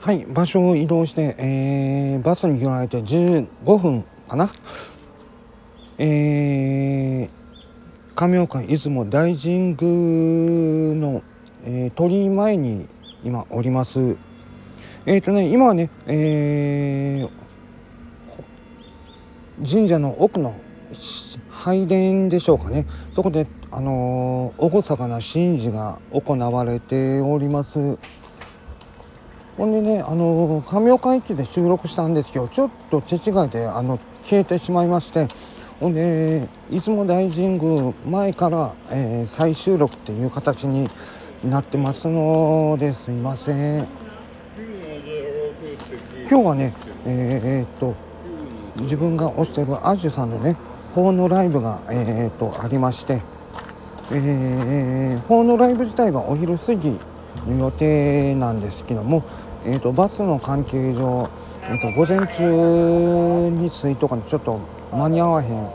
はい場所を移動して、えーバスに揺られて15分かな。えー亀岡出雲大神宮の、えー鳥居前に今おります。えっ、とね今はね、えー神社の奥の拝殿でしょうかね。そこであのー厳かな神事が行われております。ほんでねあの亀岡駅で収録したんですけどちょっと手違いであの消えてしまいましてほんで出雲大神宮前から、えー再収録っていう形になってますのですいません。今日はねえーっと自分が推してるアッシュさんのね法のライブが、えーっとありましてえー、法のライブ自体はお昼過ぎの予定なんですけども、えー、とバスの関係上、えー、と午前中に着いとかにちょっと間に合わへん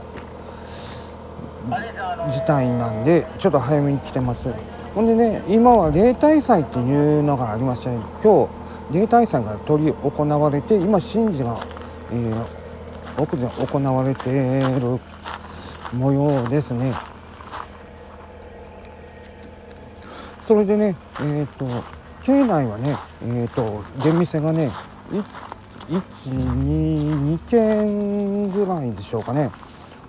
事態なんでちょっと早めに来てます。ほんでね今は例大祭っていうのがありまして今日例大祭が執り行われて今神事が、えー奥で行われている模様ですね。それでねえっ、と境内はねえっ、と出店がね122軒ぐらいでしょうかね。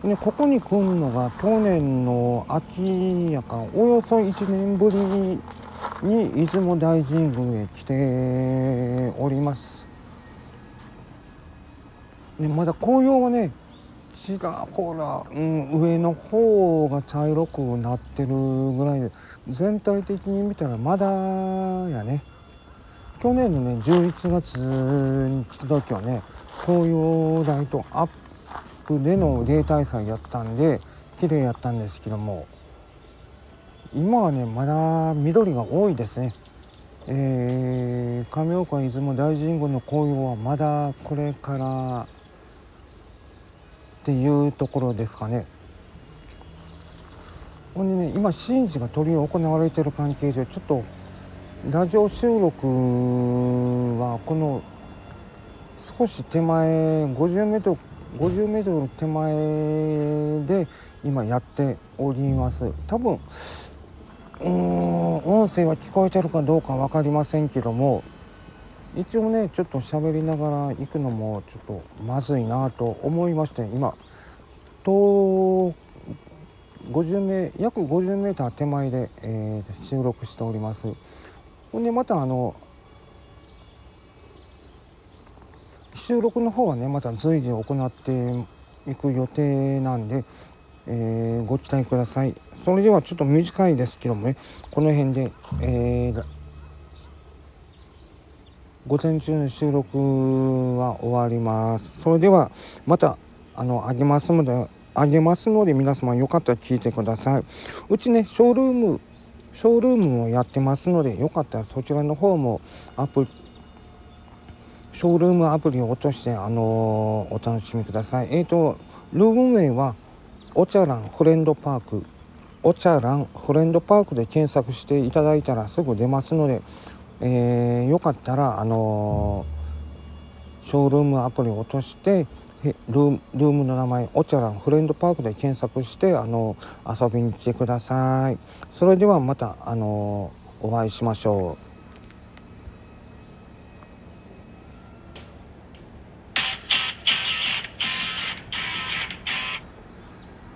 でここに来るのが去年の秋やかおよそ1年ぶりに出雲大神宮へ来ております。でまだ紅葉はねちらほら、うん、上の方が茶色くなってるぐらいで全体的に見たらまだやね。去年のね11月に来た時はね紅葉ライトアップでの例大祭やったんで綺麗やったんですけども今はねまだ緑が多いですね。えー、亀岡出雲大神宮の紅葉はまだこれからっていうところですかね。ほんでね今神事が執り行われてる関係上ちょっとラジオ収録はこの少し手前50メートル50メートル手前で今やっております。多分うーん音声は聞こえてるかどうか分かりませんけども一応ねちょっと喋りながら行くのもちょっとまずいなと思いまして今と50メ約50メーター手前で、えー収録しております。ほんでまたあの収録の方はねまた随時行っていく予定なんで、えーご期待ください。それではちょっと短いですけどもねこの辺で、えー午前中の収録は終わります。それではまたあのあげますのであげますので皆様よかったら聞いてください。うちねショールームショールームもやってますのでよかったらそちらの方もアプリショールームアプリを落として、あのーお楽しみください。えっ、と、ルーム名は、お茶蘭フレンドパーク、お茶蘭フレンドパークで検索していただいたらすぐ出ますので、えーよかったら、あのーショールームアプリを落として、ルームルームの名前、おちゃらんフレンドパークで検索して、あのー遊びに来てください。それではまた、あのーお会いしましょう。